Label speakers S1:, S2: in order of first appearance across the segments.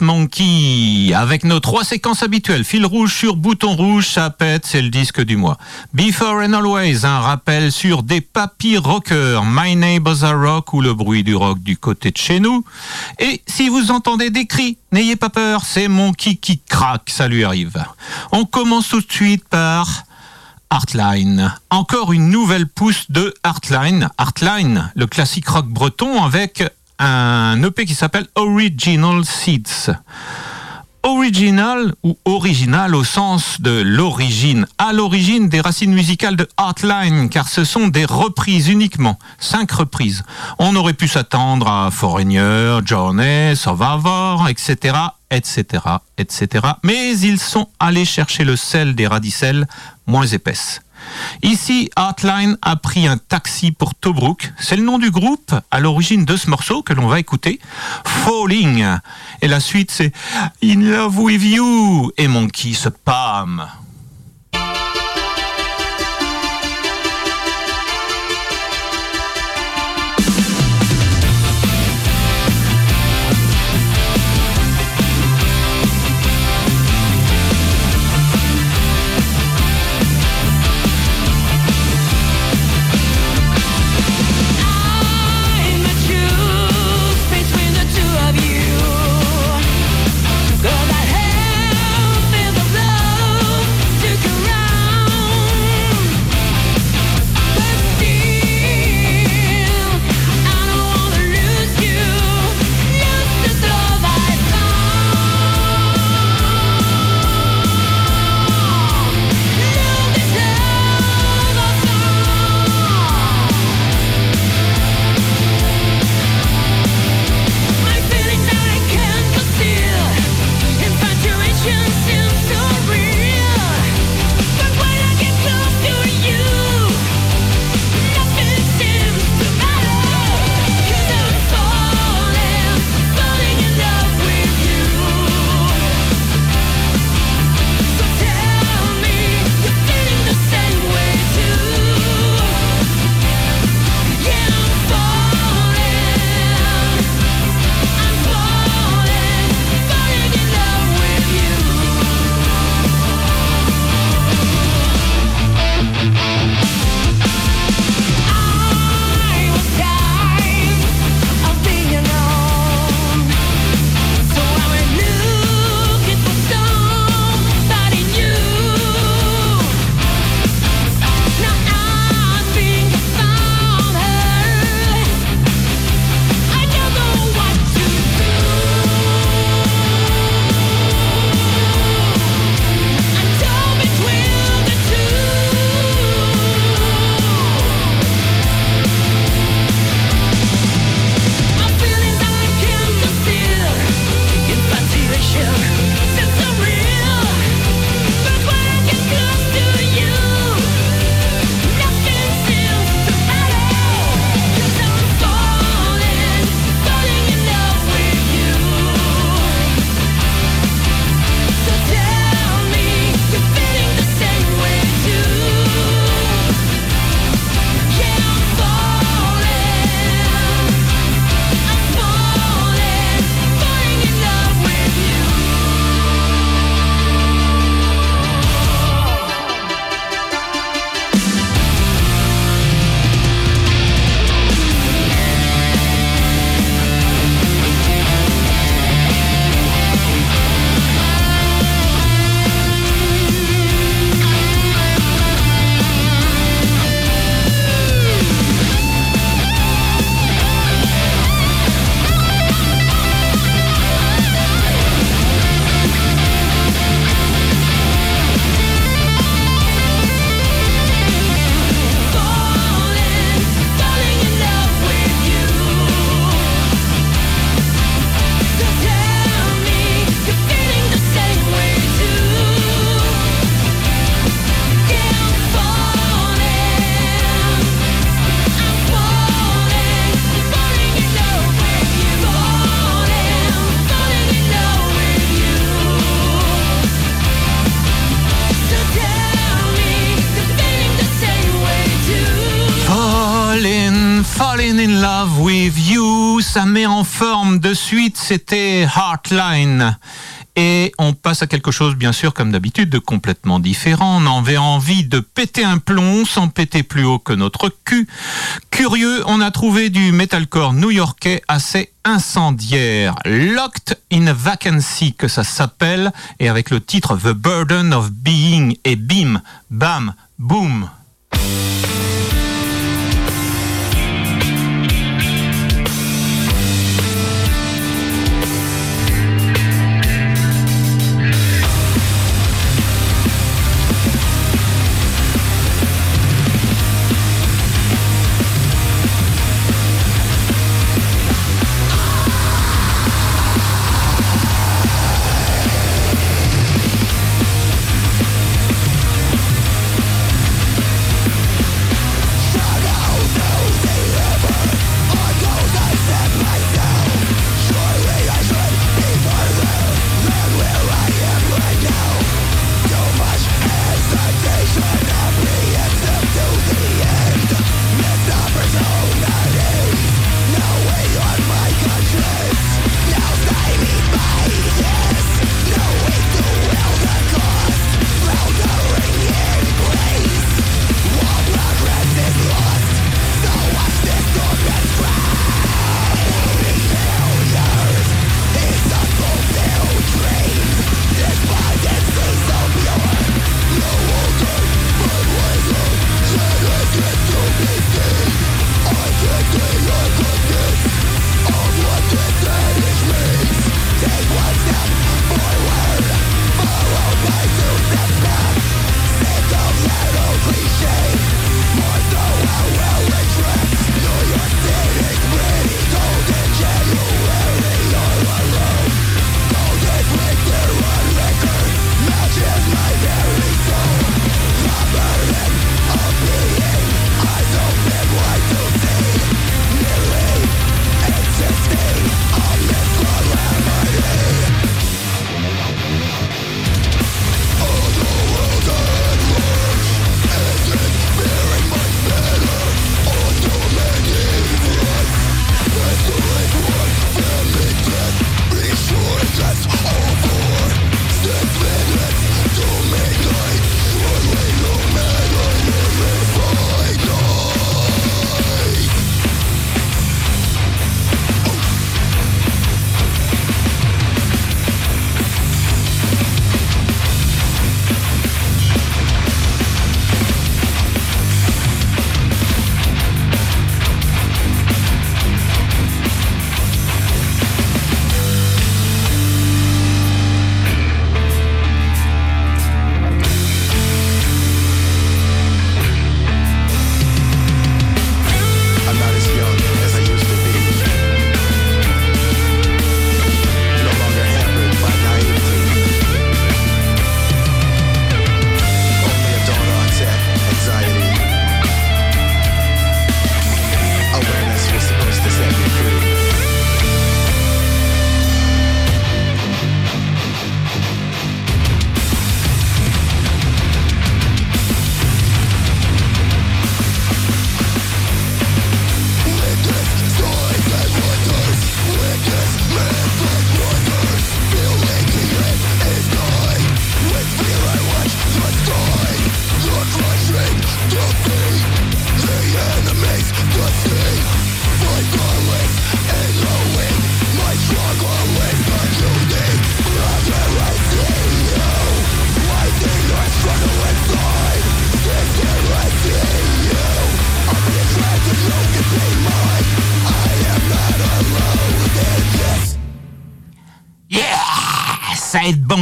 S1: Monkey avec nos trois séquences habituelles. Fil rouge sur bouton rouge, ça pète, c'est le disque du mois. Before and Always, un rappel sur des papy rockers. My Neighbors Are Rock ou le bruit du rock du côté de chez nous. Et si vous entendez des cris, n'ayez pas peur, c'est Monkey qui craque, ça lui arrive. On commence tout de suite par Artline. Encore une nouvelle pousse de Artline. Artline, le classique rock breton avec un EP qui s'appelle Original Seeds. Original ou original au sens de l'origine, à l'origine des racines musicales de Artline, car ce sont des reprises uniquement, cinq reprises. On aurait pu s'attendre à Foreigner, Journey, Survivor, etc., etc., etc. Mais ils sont allés chercher le sel des radicelles moins épaisses. Ici, Artline a pris un taxi pour Tobruk. C'est le nom du groupe à l'origine de ce morceau que l'on va écouter. Falling. Et la suite, c'est In Love With You. Et Monkey se pâme. C'était Heartline. Et on passe à quelque chose, bien sûr, comme d'habitude, de complètement différent. On avait envie de péter un plomb sans péter plus haut que notre cul. Curieux, on a trouvé du metalcore new-yorkais assez incendiaire. Locked in a Vacancy, que ça s'appelle, et avec le titre The Burden of Being, et bim, bam, boom.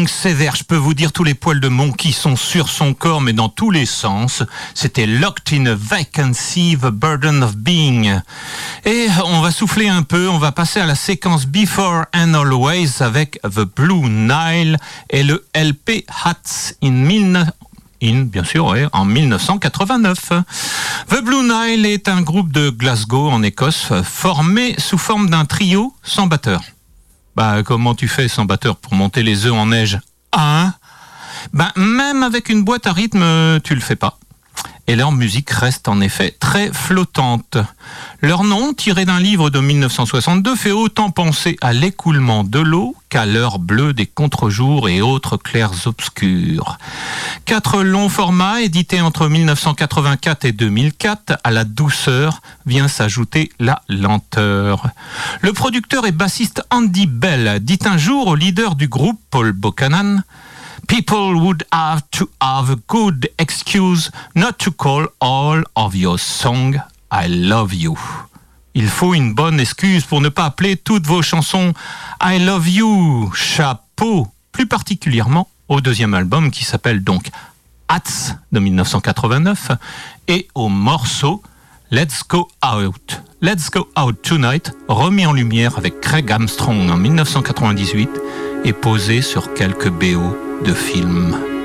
S1: Sévère. Je peux vous dire, tous les poils de Monkey sont sur son corps, mais dans tous les sens. C'était Locked in a Vacancy, The Burden of Being. Et on va souffler un peu, on va passer à la séquence Before and Always avec The Blue Nile et le LP Hats in In, bien sûr, en 1989. The Blue Nile est un groupe de Glasgow en Écosse formé sous forme d'un trio sans batteur. Bah, comment tu fais sans batteur pour monter les œufs en neige? Hein? Bah, même avec une boîte à rythme, tu le fais pas. Et leur musique reste en effet très flottante. Leur nom, tiré d'un livre de 1962, fait autant penser à l'écoulement de l'eau qu'à l'heure bleue des contre-jours et autres clairs obscurs. Quatre longs formats édités entre 1984 et 2004, à la douceur vient s'ajouter la lenteur. Le producteur et bassiste Andy Bell dit un jour au leader du groupe, Paul Buchanan, People would have to have a good excuse not to call all of your song I love you. Il faut une bonne excuse pour ne pas appeler toutes vos chansons I love you. Chapeau, plus particulièrement au deuxième album qui s'appelle donc Hats de 1989 et au morceau Let's Go Out. Let's Go Out Tonight, remis en lumière avec Craig Armstrong en 1998 et posé sur quelques BO de films.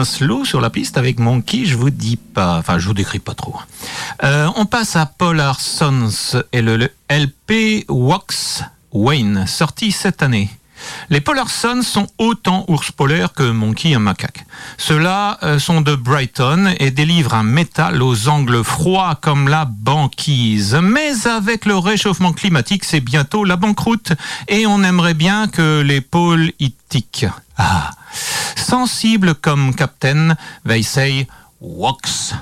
S2: Un slow sur la piste avec Monkey, je vous dis pas, enfin je vous décris pas trop. Euh, on passe à Polar Sons et le, LP Wax Wayne, sorti cette année. Les Polar Sons sont autant ours polaires que Monkey un macaque. Ceux-là euh, sont de Brighton et délivrent un métal aux angles froids comme la banquise. Mais avec le réchauffement climatique, c'est bientôt la banqueroute et on aimerait bien que les pôles y tiquent. Ah, sensible comme Captain, they say Wax.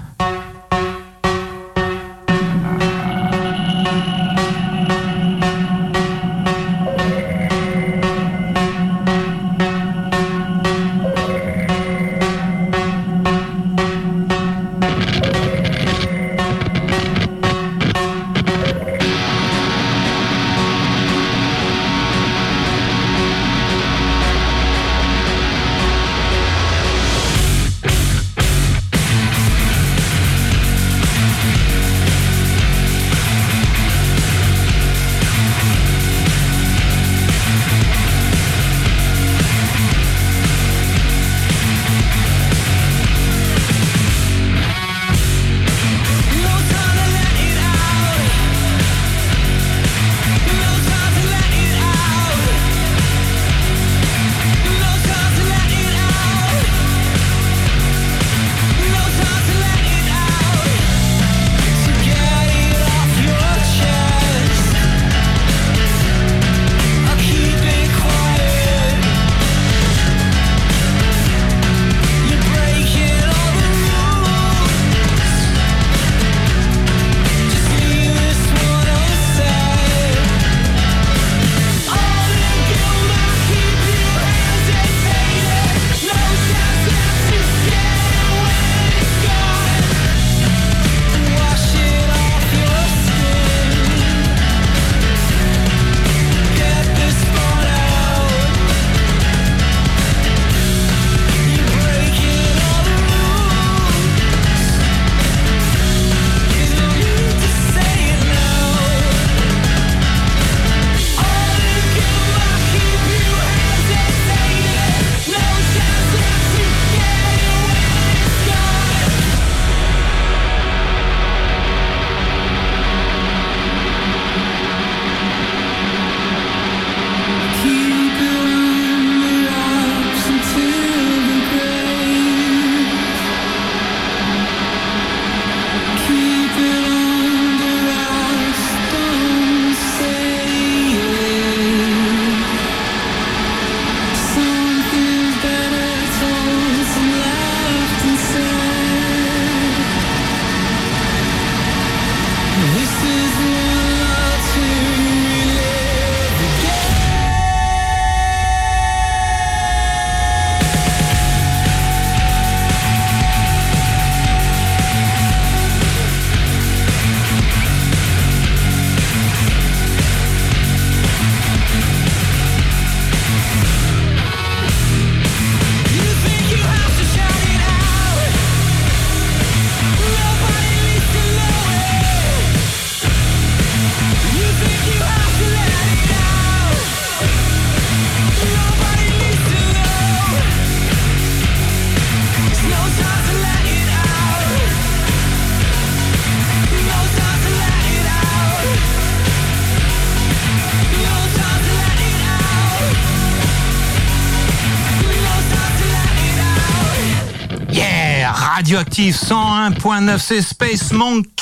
S2: Radioactive 101.9, c'est Space Monkey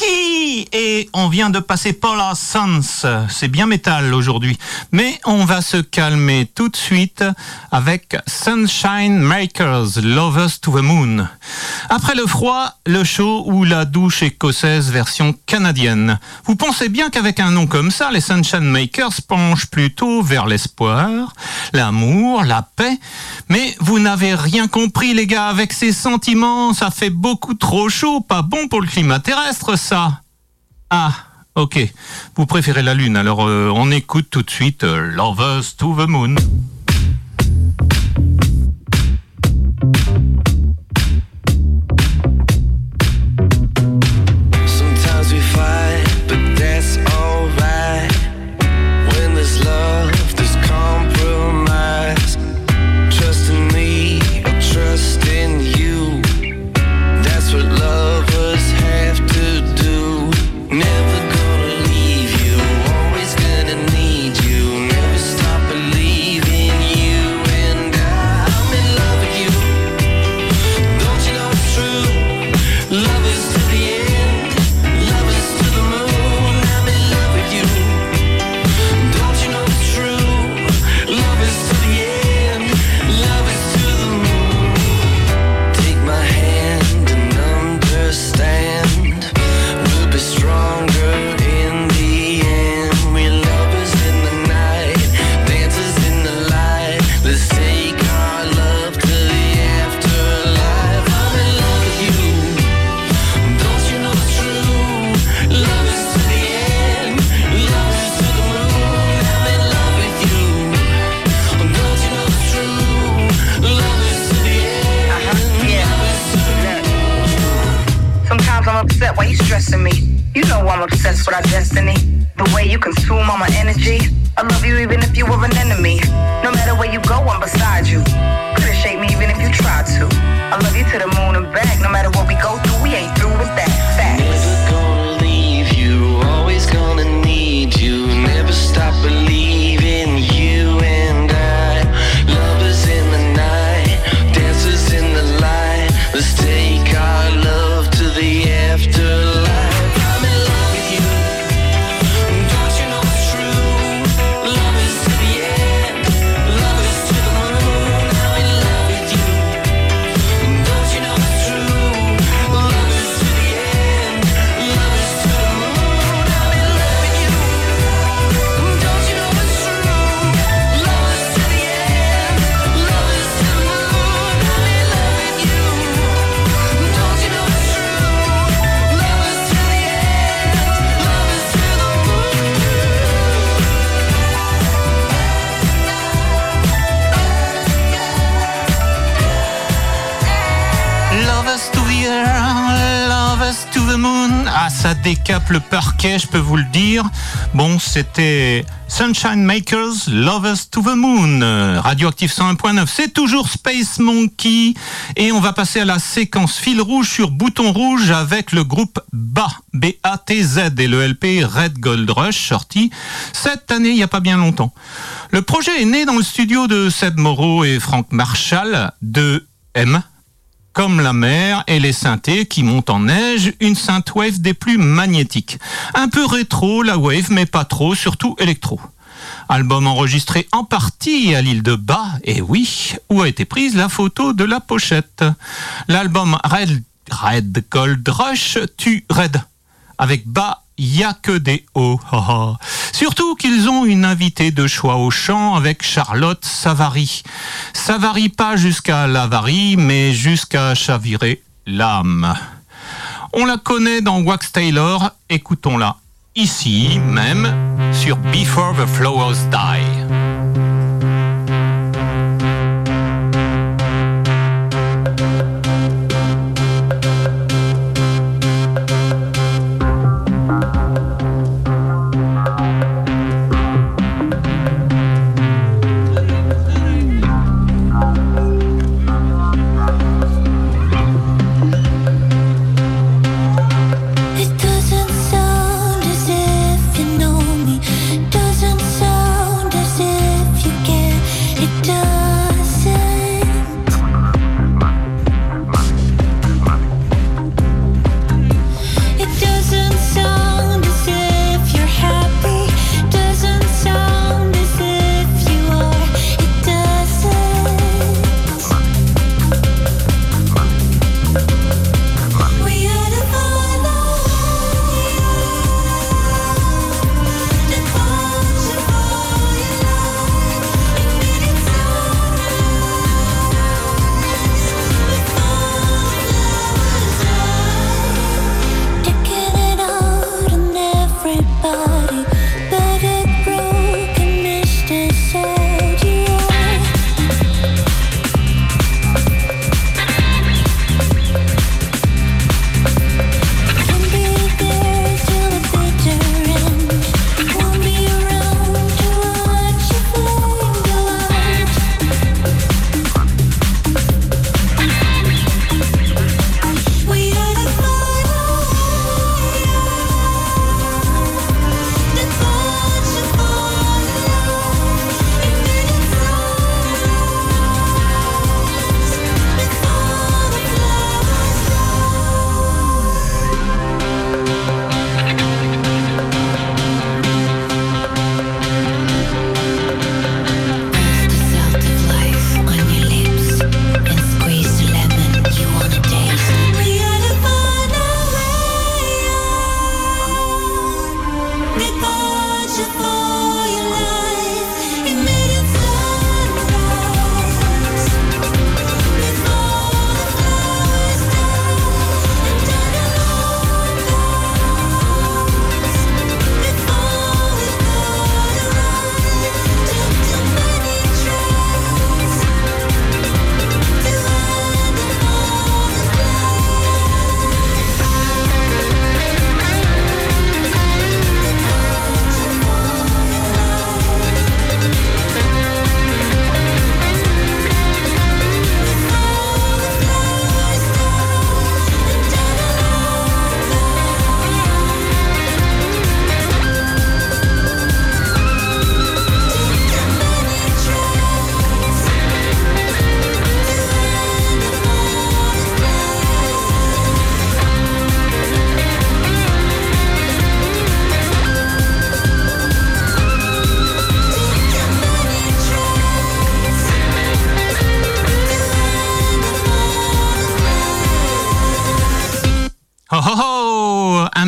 S2: et on vient de passer Polar Sons. C'est bien métal aujourd'hui, mais on va se calmer tout de suite avec Sunshine Makers, Lovers to the Moon. Après le froid, le chaud ou la douche écossaise version canadienne. Vous pensez bien qu'avec un nom comme ça, les Sunshine Makers penchent plutôt vers l'espoir, l'amour, la paix, mais vous n'avez rien compris les gars, avec ces sentiments, ça fait beaucoup trop chaud, pas bon pour le climat terrestre, ça. Ah, ok. Vous préférez la Lune, alors euh, on écoute tout de suite euh, Lovers to the Moon.
S3: Stressing me. You know I'm obsessed with our destiny. The way you consume all my energy. I love you even if you were an enemy. No matter where you go, I'm beside you. Couldn't shake me even if you tried to. I love you to the moon and back. No matter what we go through, we ain't through with that. Facts.
S4: Never gonna leave you, always gonna need you. Never stop believing
S1: Ah, ça décape le parquet, je peux vous le dire. Bon, c'était Sunshine Makers, Love us to the moon. Radioactive 101.9, c'est toujours Space Monkey. Et on va passer à la séquence fil rouge sur bouton rouge avec le groupe BA, B-A-T-Z et le LP Red Gold Rush sorti cette année, il n'y a pas bien longtemps. Le projet est né dans le studio de Seb Moreau et Frank Marshall de M comme la mer et les synthés qui montent en neige, une synthwave des plus magnétiques. Un peu rétro la wave, mais pas trop, surtout électro. Album enregistré en partie à l'île de Bas, et oui, où a été prise la photo de la pochette. L'album Red, Red Gold Rush tue Red. Avec Bas, n'y a que des hauts. Surtout qu'ils ont une invitée de choix au chant avec Charlotte Savary. Ça varie pas jusqu'à l'avarie, mais jusqu'à chavirer l'âme. On la connaît dans Wax Taylor, écoutons-la ici même sur Before the Flowers Die.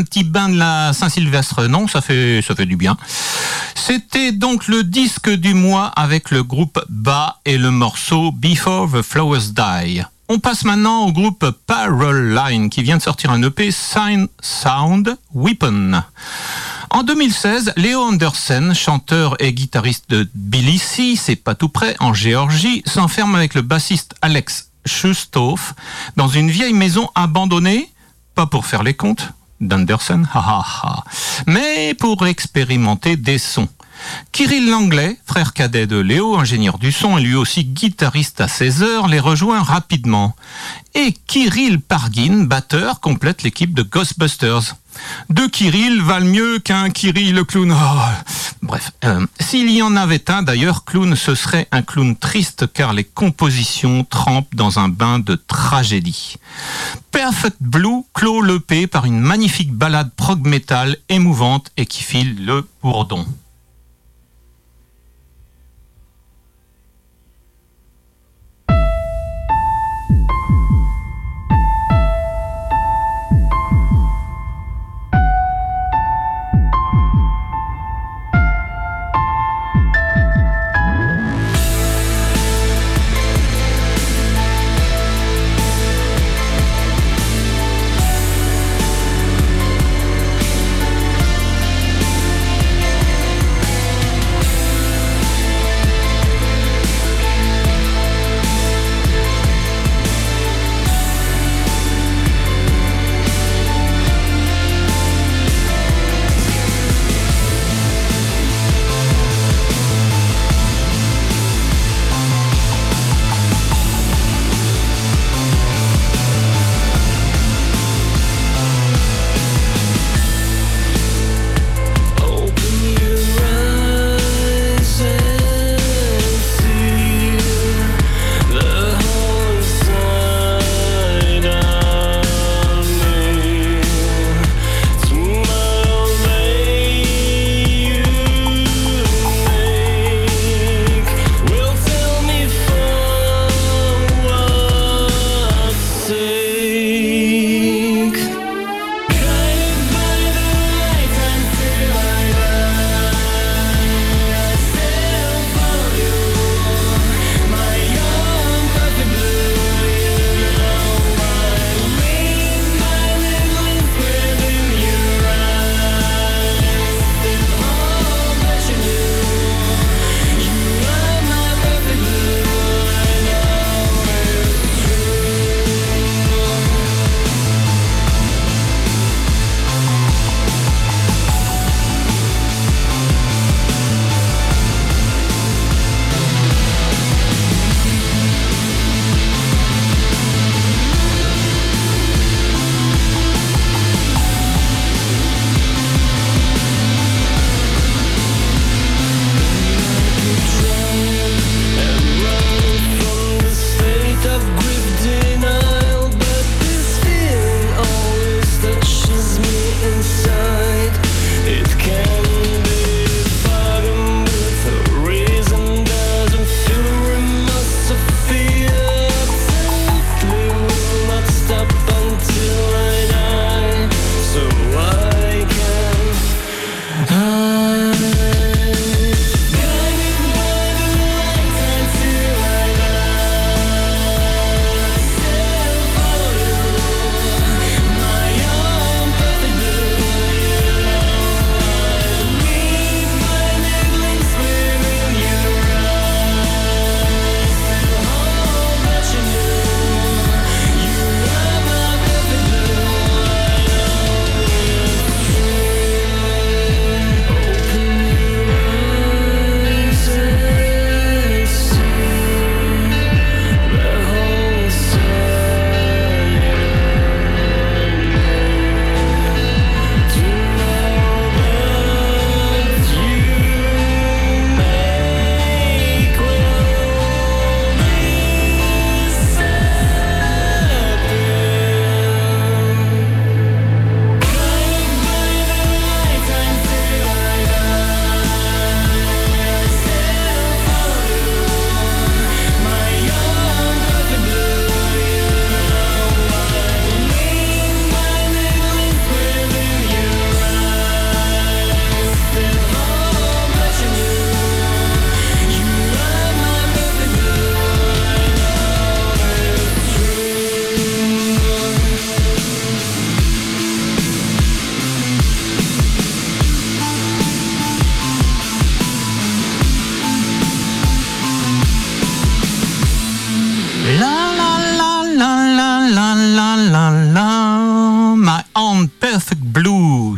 S1: Petit bain de la Saint-Sylvestre. Non, ça fait, ça fait du bien. C'était donc le disque du mois avec le groupe Ba et le morceau Before the Flowers Die. On passe maintenant au groupe Parallel Line qui vient de sortir un EP Sign Sound Weapon. En 2016, Léo Andersen, chanteur et guitariste de Tbilissi, c'est pas tout près, en Géorgie, s'enferme avec le bassiste Alex Shustov dans une vieille maison abandonnée, pas pour faire les comptes d'Andersen, mais pour expérimenter des sons. Kirill Langlais, frère cadet de Léo, ingénieur du son et lui aussi guitariste à 16 heures, les rejoint rapidement. Et Kirill Pargin, batteur, complète l'équipe de Ghostbusters. Deux Kirill valent mieux qu'un Kirill le clown. Oh, bref, euh, s'il y en avait un d'ailleurs, clown, ce serait un clown triste car les compositions trempent dans un bain de tragédie. Perfect Blue clôt l'EP par une magnifique ballade prog metal émouvante et qui file le bourdon.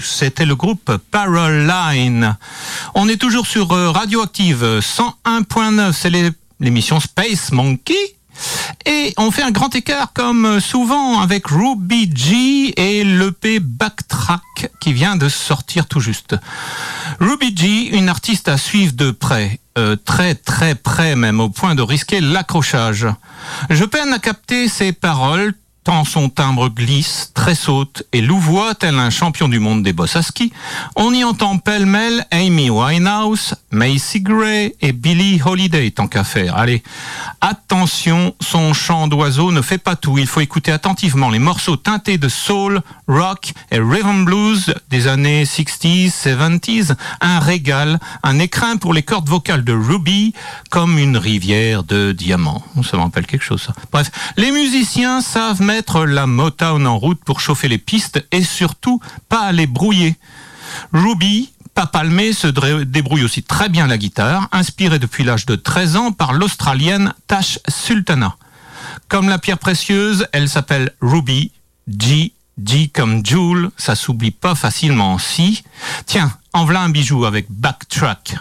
S1: C'était le groupe Paroline. On est toujours sur euh, Radioactive 101.9, c'est l'émission Space Monkey. Et on fait un grand écart comme souvent avec Ruby G et l'EP Backtrack qui vient de sortir tout juste. Ruby G, une artiste à suivre de près, euh, très très près même, au point de risquer l'accrochage. Je peine à capter ses paroles, tant son timbre glisse, très saute et louvoie tel un champion du monde des bosses à ski. On y entend pêle-mêle Amy Winehouse, Macy Gray et Billie Holiday, tant qu'à faire. Allez, attention, son chant d'oiseau ne fait pas tout. Il faut écouter attentivement les morceaux teintés de soul, rock et rhythm blues des années 60s, 70s. Un régal, un écrin pour les cordes vocales de Ruby, comme une rivière de diamants. Ça me rappelle quelque chose, ça. Bref, les musiciens savent mettre la Motown en route pour chauffer les pistes et surtout pas les brouiller. Ruby, pas palmé, se débrouille aussi très bien la guitare, inspirée depuis l'âge de 13 ans par l'Australienne Tash Sultana. Comme la pierre précieuse, elle s'appelle Ruby, G, G comme Joule, ça s'oublie pas facilement si. Tiens, en voilà un bijou avec Backtrack.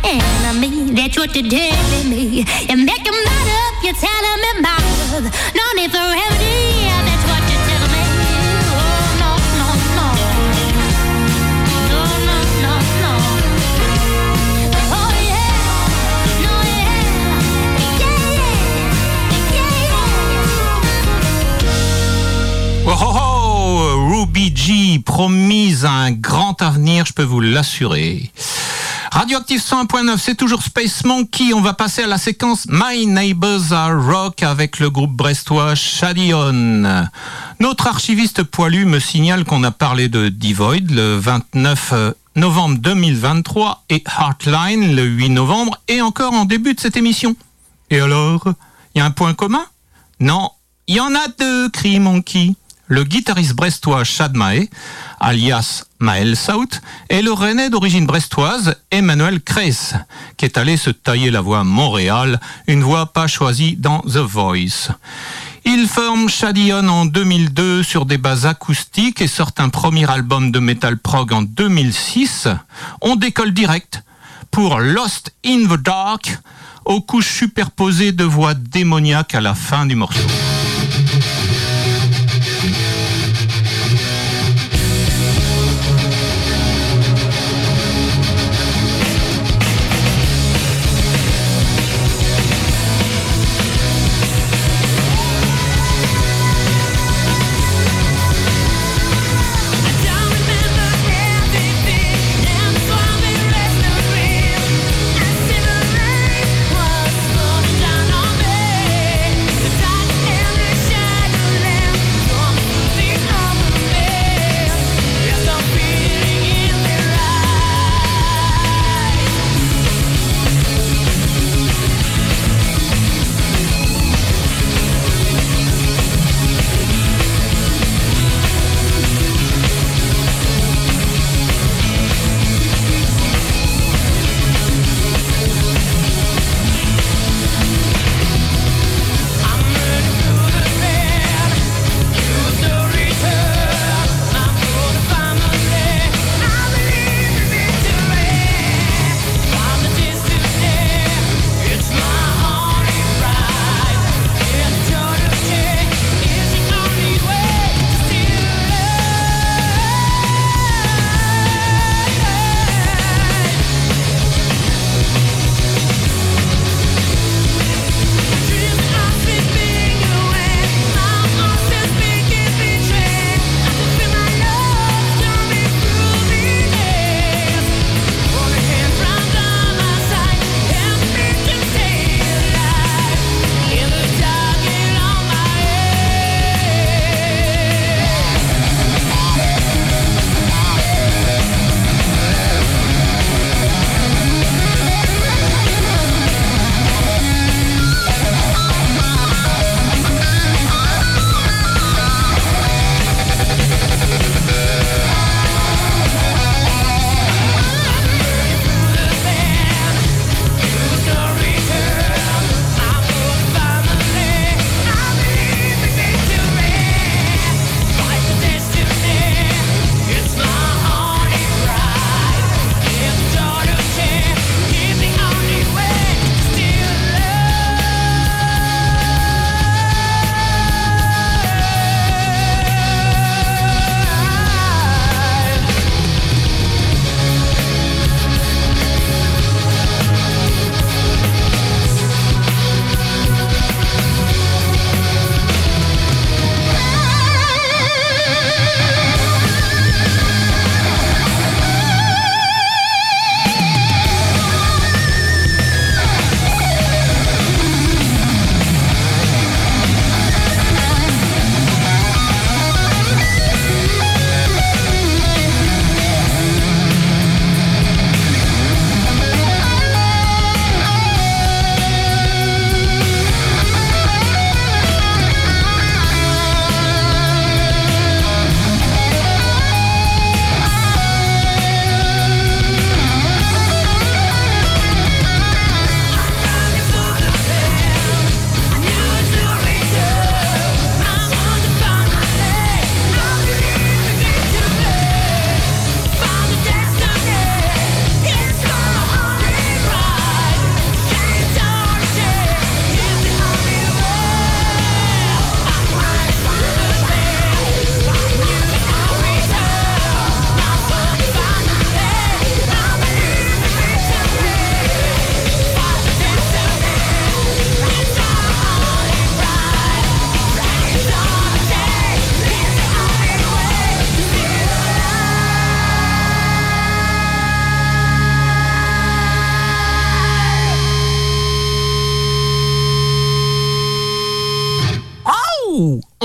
S5: That's you're me. You make mind up. For. Oh, oh, oh,
S1: Ruby G, promise un grand avenir, je peux vous l'assurer. Radioactive 101.9, c'est toujours Space Monkey. On va passer à la séquence My Neighbors Are Rock avec le groupe brestois Shadion. Notre archiviste poilu me signale qu'on a parlé de Devoid le 29 novembre 2023 et Heartline le 8 novembre et encore en début de cette émission. Et alors, il y a un point commun? Non, il y en a deux, crie Monkey. Le guitariste brestois Chad Mahé, alias Maël Saut, et le rennais d'origine brestoise Emmanuel Kress, qui est allé se tailler la voix Montréal, une voix pas choisie dans The Voice. Ils forment Shadion en 2002 sur des bases acoustiques et sortent un premier album de metal prog en 2006. On décolle direct pour Lost in the Dark, aux couches superposées de voix démoniaques à la fin du morceau.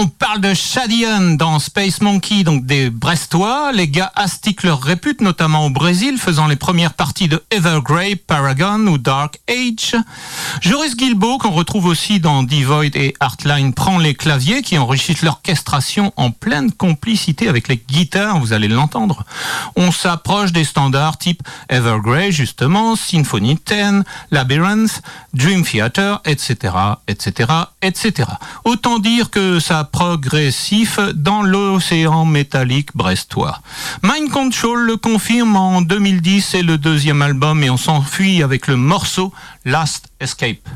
S1: Parle de Shadian dans Space Monkey, donc des Brestois. Les gars astiquent leur répute, notamment au Brésil, faisant les premières parties de Evergrey, Paragon ou Dark Age. Joris Guilbeault, qu'on retrouve aussi dans Devoid et Artline, prend les claviers qui enrichissent l'orchestration en pleine complicité avec les guitares, vous allez l'entendre. On s'approche des standards type Evergrey, justement, Symphony 10, Labyrinth, Dream Theater, etc., etc., etc. Autant dire que ça progressif dans l'océan métallique brestois. Mind Control le confirme en 2010, c'est le deuxième album et on s'enfuit avec le morceau Last Escape.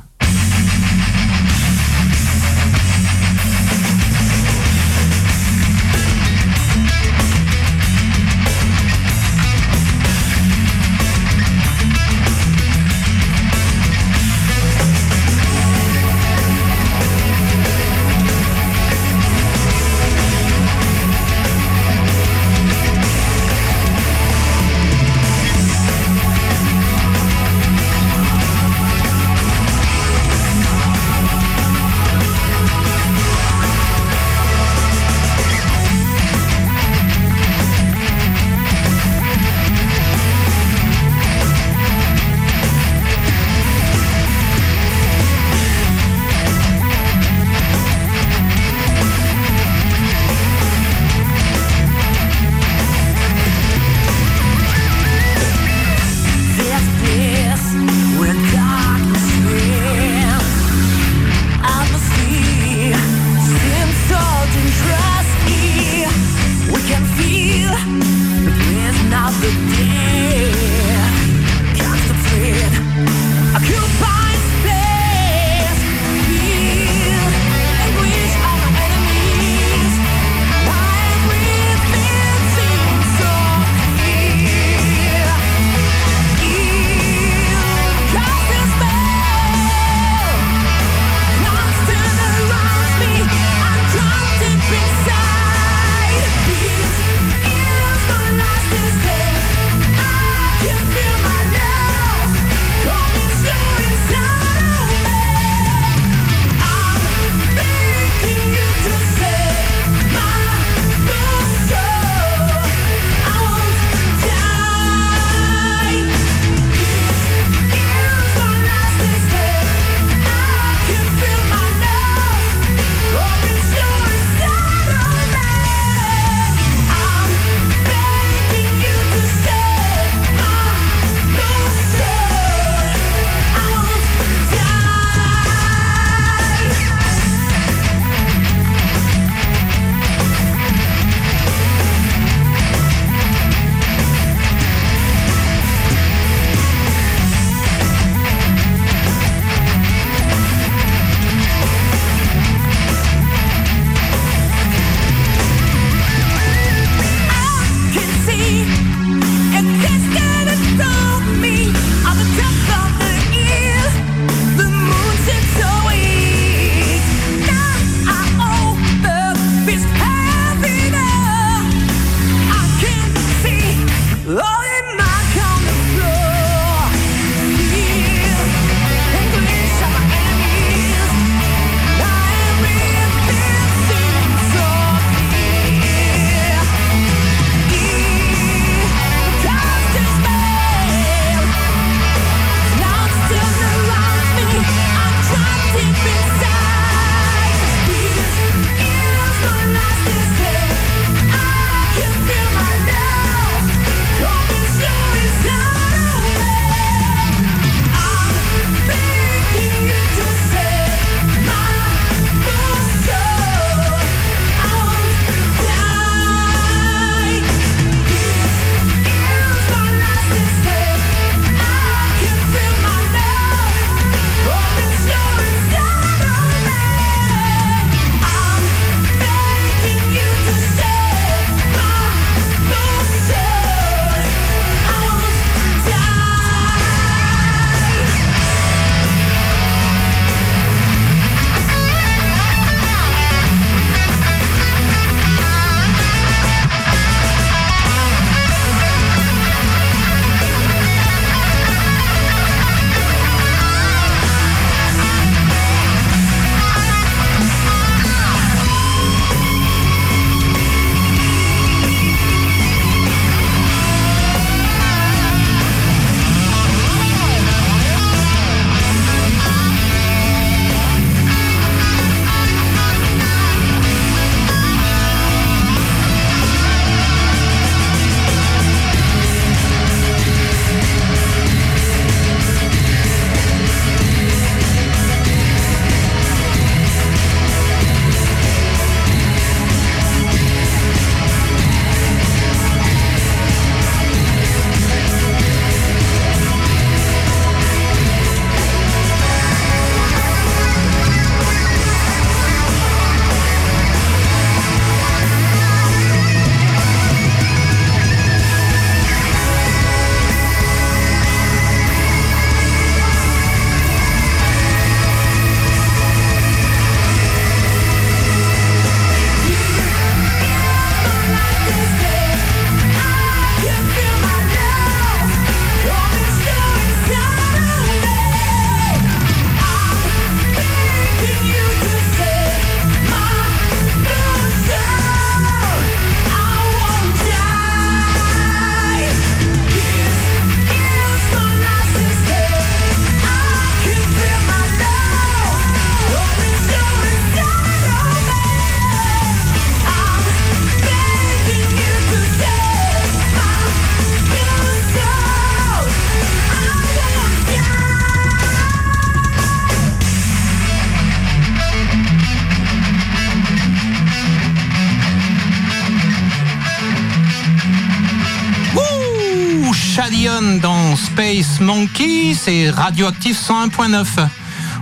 S1: C'est Radioactive 101.9.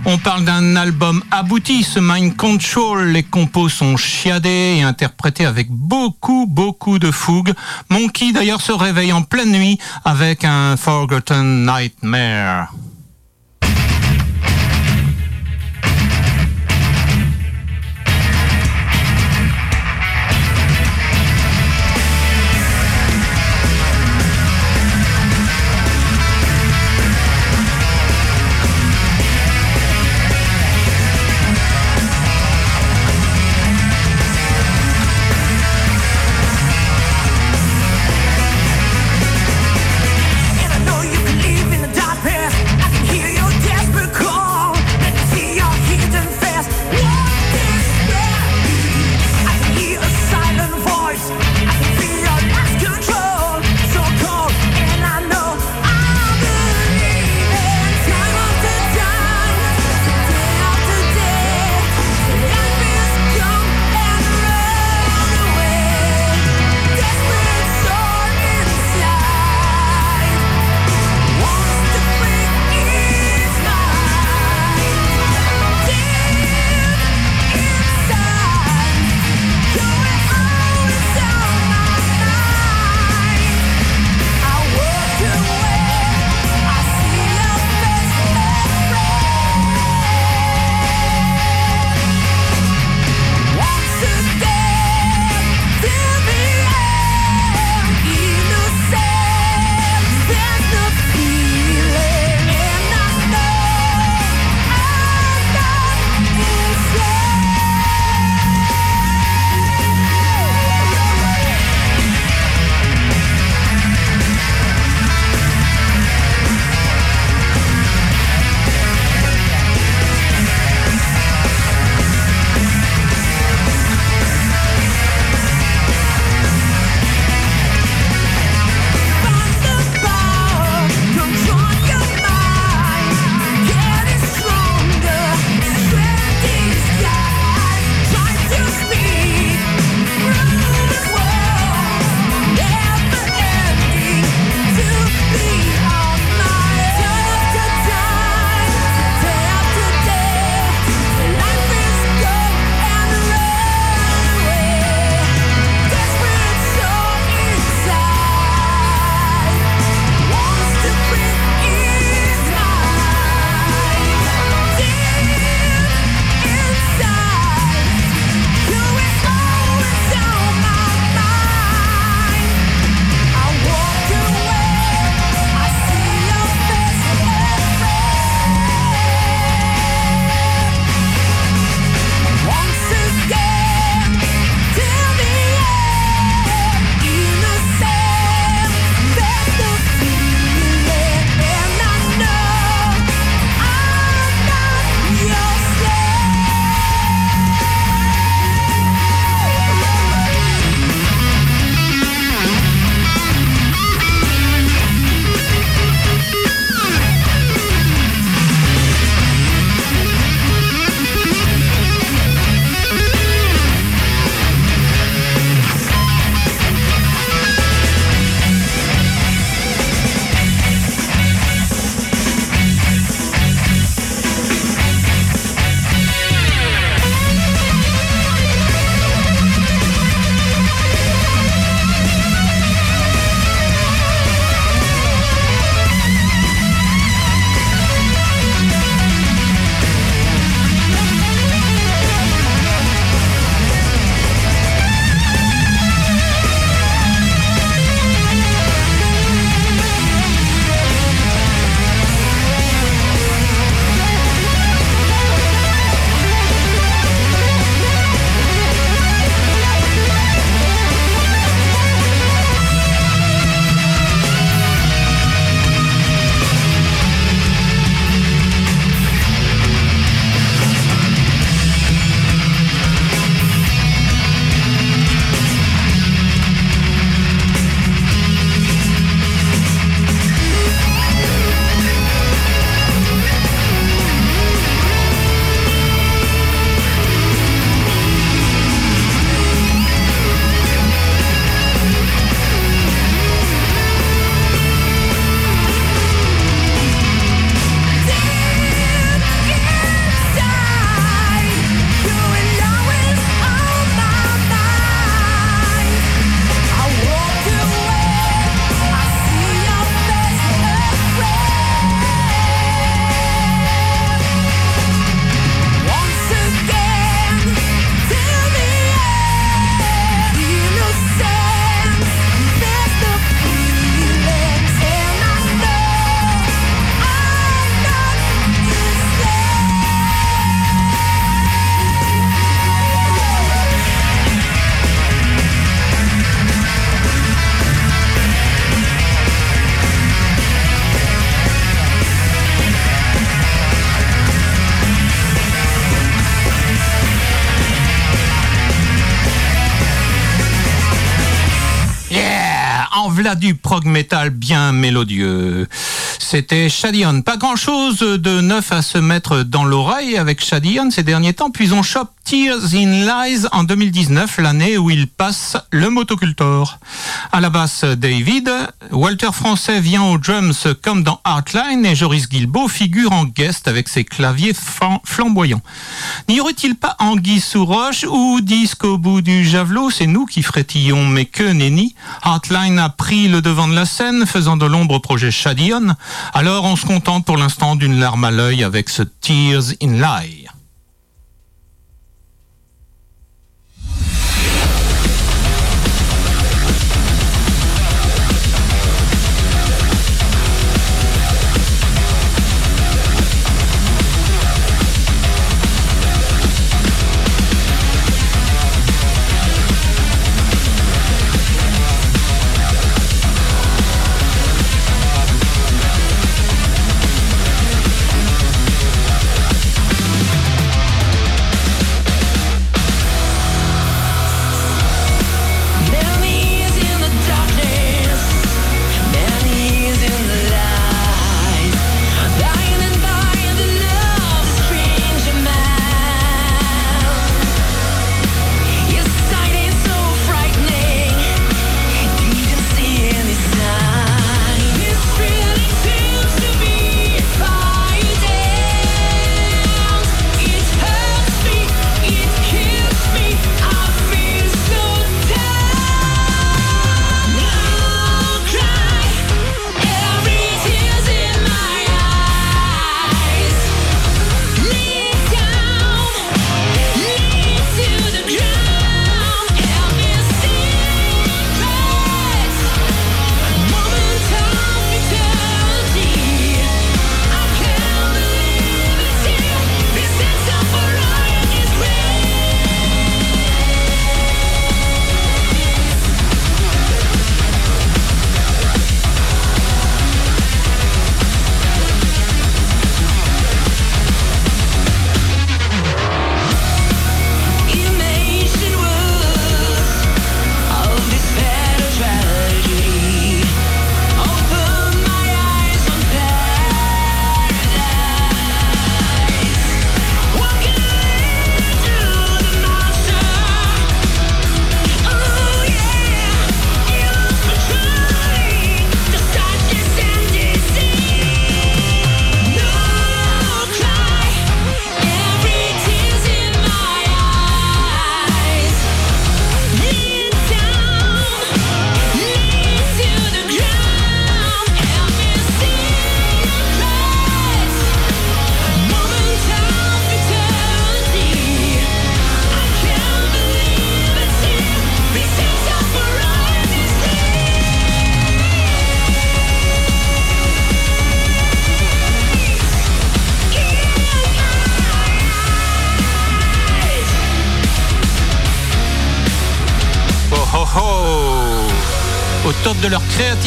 S1: On parle d'un album abouti, ce Mind Control. Les compos sont chiadés et interprétés avec beaucoup, beaucoup de fougue. Monkey d'ailleurs se réveille en pleine nuit avec un Forgotten Nightmare.
S2: Mélodieux. C'était Shadion. Pas grand chose de neuf à se mettre dans l'oreille avec Shadion ces derniers temps, puis on chope Tears in Lies en 2019, l'année où il passe le motocultor. À la basse, David, Walter Français vient aux drums comme dans Outline et Joris Guilbeault figure en guest avec ses claviers flamboyants. N'y aurait-il pas Anguille sous roche ou disque au bout du javelot? C'est nous qui frétillons, mais que nenni. Outline a pris le devant de la scène, faisant de l'ombre au projet Shadion. Alors on se contente pour l'instant d'une larme à l'œil avec ce Tears in Lies.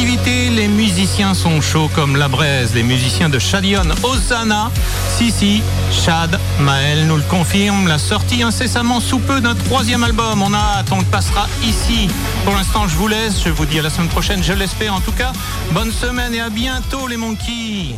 S2: Les musiciens sont chauds comme la braise. Les musiciens de Shadion, Osana, si si, Chad, Maël nous le confirme. La sortie incessamment sous peu d'un troisième album. On a hâte, on passera ici. Pour l'instant, je vous laisse. Je vous dis à la semaine prochaine, je l'espère en tout cas. Bonne semaine et à bientôt les monkeys.